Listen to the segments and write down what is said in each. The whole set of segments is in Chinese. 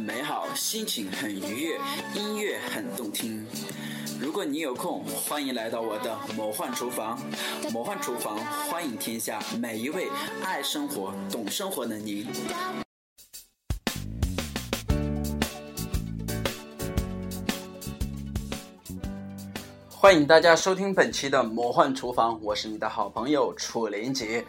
美好，心情很愉悦，音乐很动听。如果你有空，欢迎来到我的魔幻厨房。魔幻厨房欢迎天下每一位爱生活、懂生活的您。欢迎大家收听本期的魔幻厨房，我是你的好朋友楚连杰。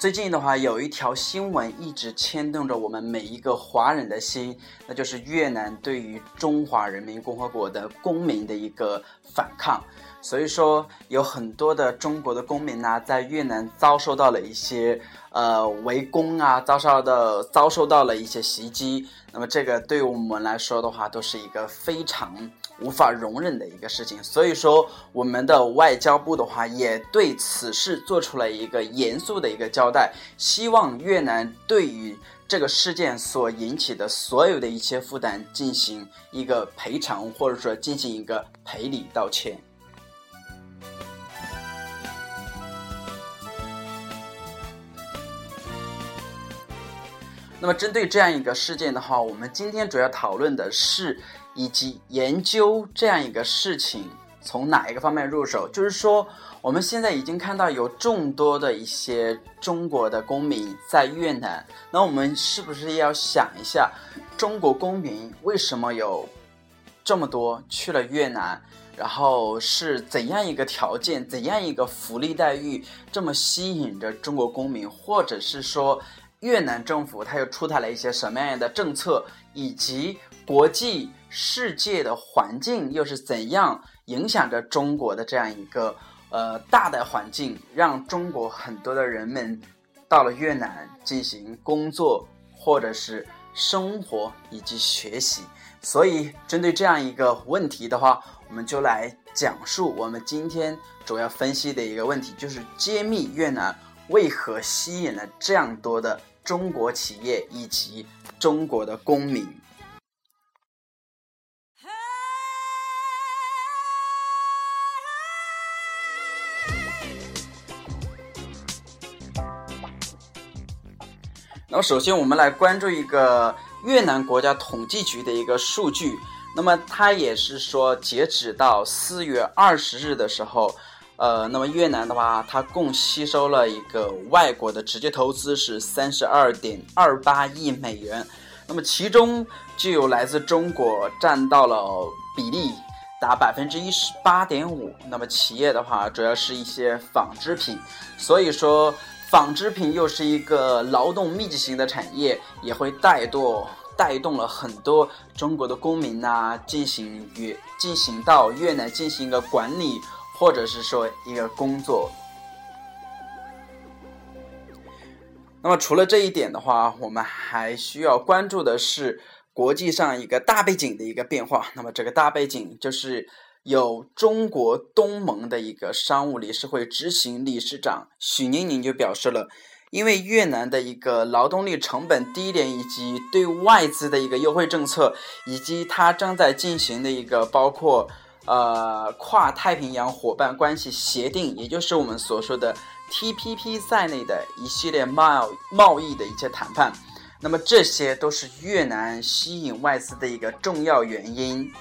最近的话，有一条新闻一直牵动着我们每一个华人的心，那就是越南对于中华人民共和国的公民的一个反抗。所以说，有很多的中国的公民呢，在越南遭受到了一些呃围攻啊，遭受的遭受到了一些袭击。那么，这个对我们来说的话，都是一个非常。无法容忍的一个事情，所以说我们的外交部的话也对此事做出了一个严肃的一个交代，希望越南对于这个事件所引起的所有的一切负担进行一个赔偿，或者说进行一个赔礼道歉。那么针对这样一个事件的话，我们今天主要讨论的是。以及研究这样一个事情，从哪一个方面入手？就是说，我们现在已经看到有众多的一些中国的公民在越南，那我们是不是要想一下，中国公民为什么有这么多去了越南？然后是怎样一个条件，怎样一个福利待遇，这么吸引着中国公民？或者是说，越南政府它又出台了一些什么样的政策，以及国际？世界的环境又是怎样影响着中国的这样一个呃大的环境，让中国很多的人们到了越南进行工作或者是生活以及学习。所以，针对这样一个问题的话，我们就来讲述我们今天主要分析的一个问题，就是揭秘越南为何吸引了这样多的中国企业以及中国的公民。那么，首先我们来关注一个越南国家统计局的一个数据。那么，它也是说，截止到四月二十日的时候，呃，那么越南的话，它共吸收了一个外国的直接投资是三十二点二八亿美元。那么，其中就有来自中国占到了比例达百分之一十八点五。那么，企业的话，主要是一些纺织品。所以说。纺织品又是一个劳动密集型的产业，也会带动带动了很多中国的公民呐，进行越进行到越南进行一个管理，或者是说一个工作。那么除了这一点的话，我们还需要关注的是国际上一个大背景的一个变化。那么这个大背景就是。有中国东盟的一个商务理事会执行理事长许宁宁就表示了，因为越南的一个劳动力成本低廉，以及对外资的一个优惠政策，以及它正在进行的一个包括呃跨太平洋伙伴关系协定，也就是我们所说的 TPP 在内的一系列贸贸易的一些谈判，那么这些都是越南吸引外资的一个重要原因。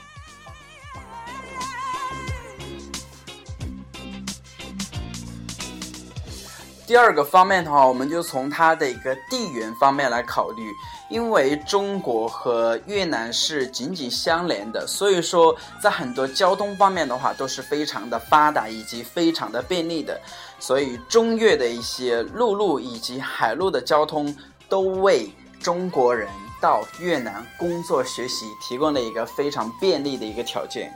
第二个方面的话，我们就从它的一个地缘方面来考虑，因为中国和越南是紧紧相连的，所以说在很多交通方面的话都是非常的发达以及非常的便利的，所以中越的一些陆路以及海路的交通都为中国人到越南工作学习提供了一个非常便利的一个条件。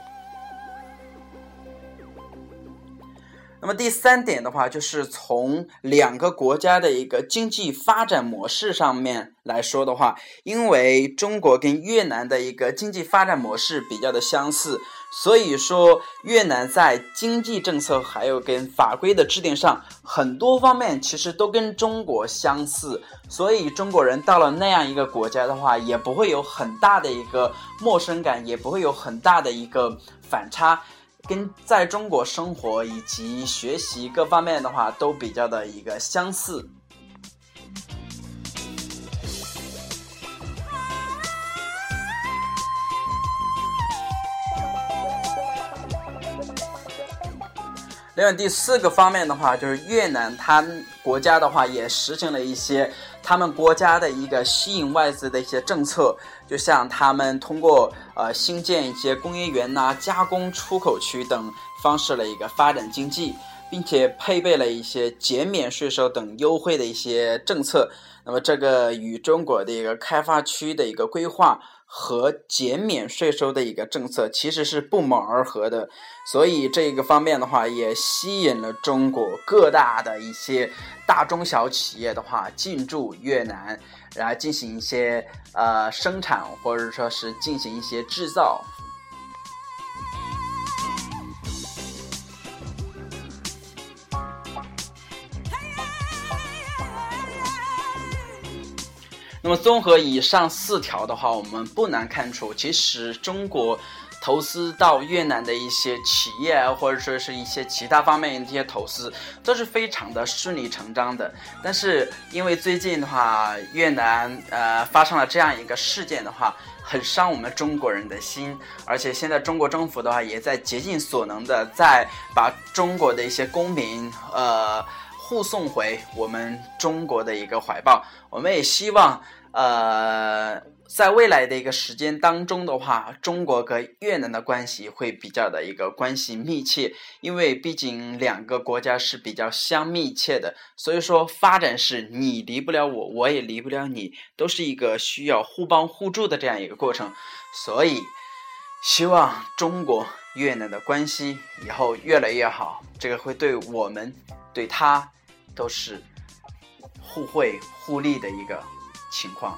那么第三点的话，就是从两个国家的一个经济发展模式上面来说的话，因为中国跟越南的一个经济发展模式比较的相似，所以说越南在经济政策还有跟法规的制定上，很多方面其实都跟中国相似，所以中国人到了那样一个国家的话，也不会有很大的一个陌生感，也不会有很大的一个反差。跟在中国生活以及学习各方面的话，都比较的一个相似。另外第四个方面的话，就是越南它国家的话，也实行了一些。他们国家的一个吸引外资的一些政策，就像他们通过呃新建一些工业园呐、加工出口区等方式的一个发展经济，并且配备了一些减免税收等优惠的一些政策。那么这个与中国的一个开发区的一个规划。和减免税收的一个政策其实是不谋而合的，所以这个方面的话也吸引了中国各大的一些大中小企业的话进驻越南，来进行一些呃生产或者说是进行一些制造。那么，综合以上四条的话，我们不难看出，其实中国投资到越南的一些企业，或者说是一些其他方面的一些投资，都是非常的顺理成章的。但是，因为最近的话，越南呃发生了这样一个事件的话，很伤我们中国人的心。而且，现在中国政府的话，也在竭尽所能的在把中国的一些公民呃。护送回我们中国的一个怀抱，我们也希望，呃，在未来的一个时间当中的话，中国和越南的关系会比较的一个关系密切，因为毕竟两个国家是比较相密切的，所以说发展是你离不了我，我也离不了你，都是一个需要互帮互助的这样一个过程，所以希望中国越南的关系以后越来越好，这个会对我们对他。都是互惠互利的一个情况。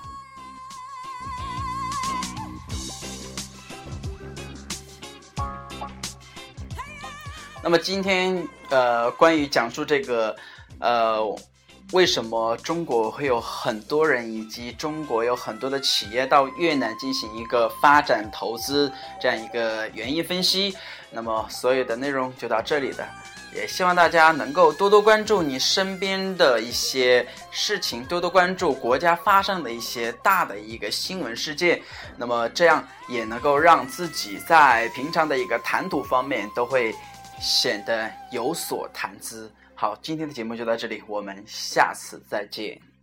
那么今天呃，关于讲述这个呃，为什么中国会有很多人以及中国有很多的企业到越南进行一个发展投资这样一个原因分析，那么所有的内容就到这里了。也希望大家能够多多关注你身边的一些事情，多多关注国家发生的一些大的一个新闻事件，那么这样也能够让自己在平常的一个谈吐方面都会显得有所谈资。好，今天的节目就到这里，我们下次再见。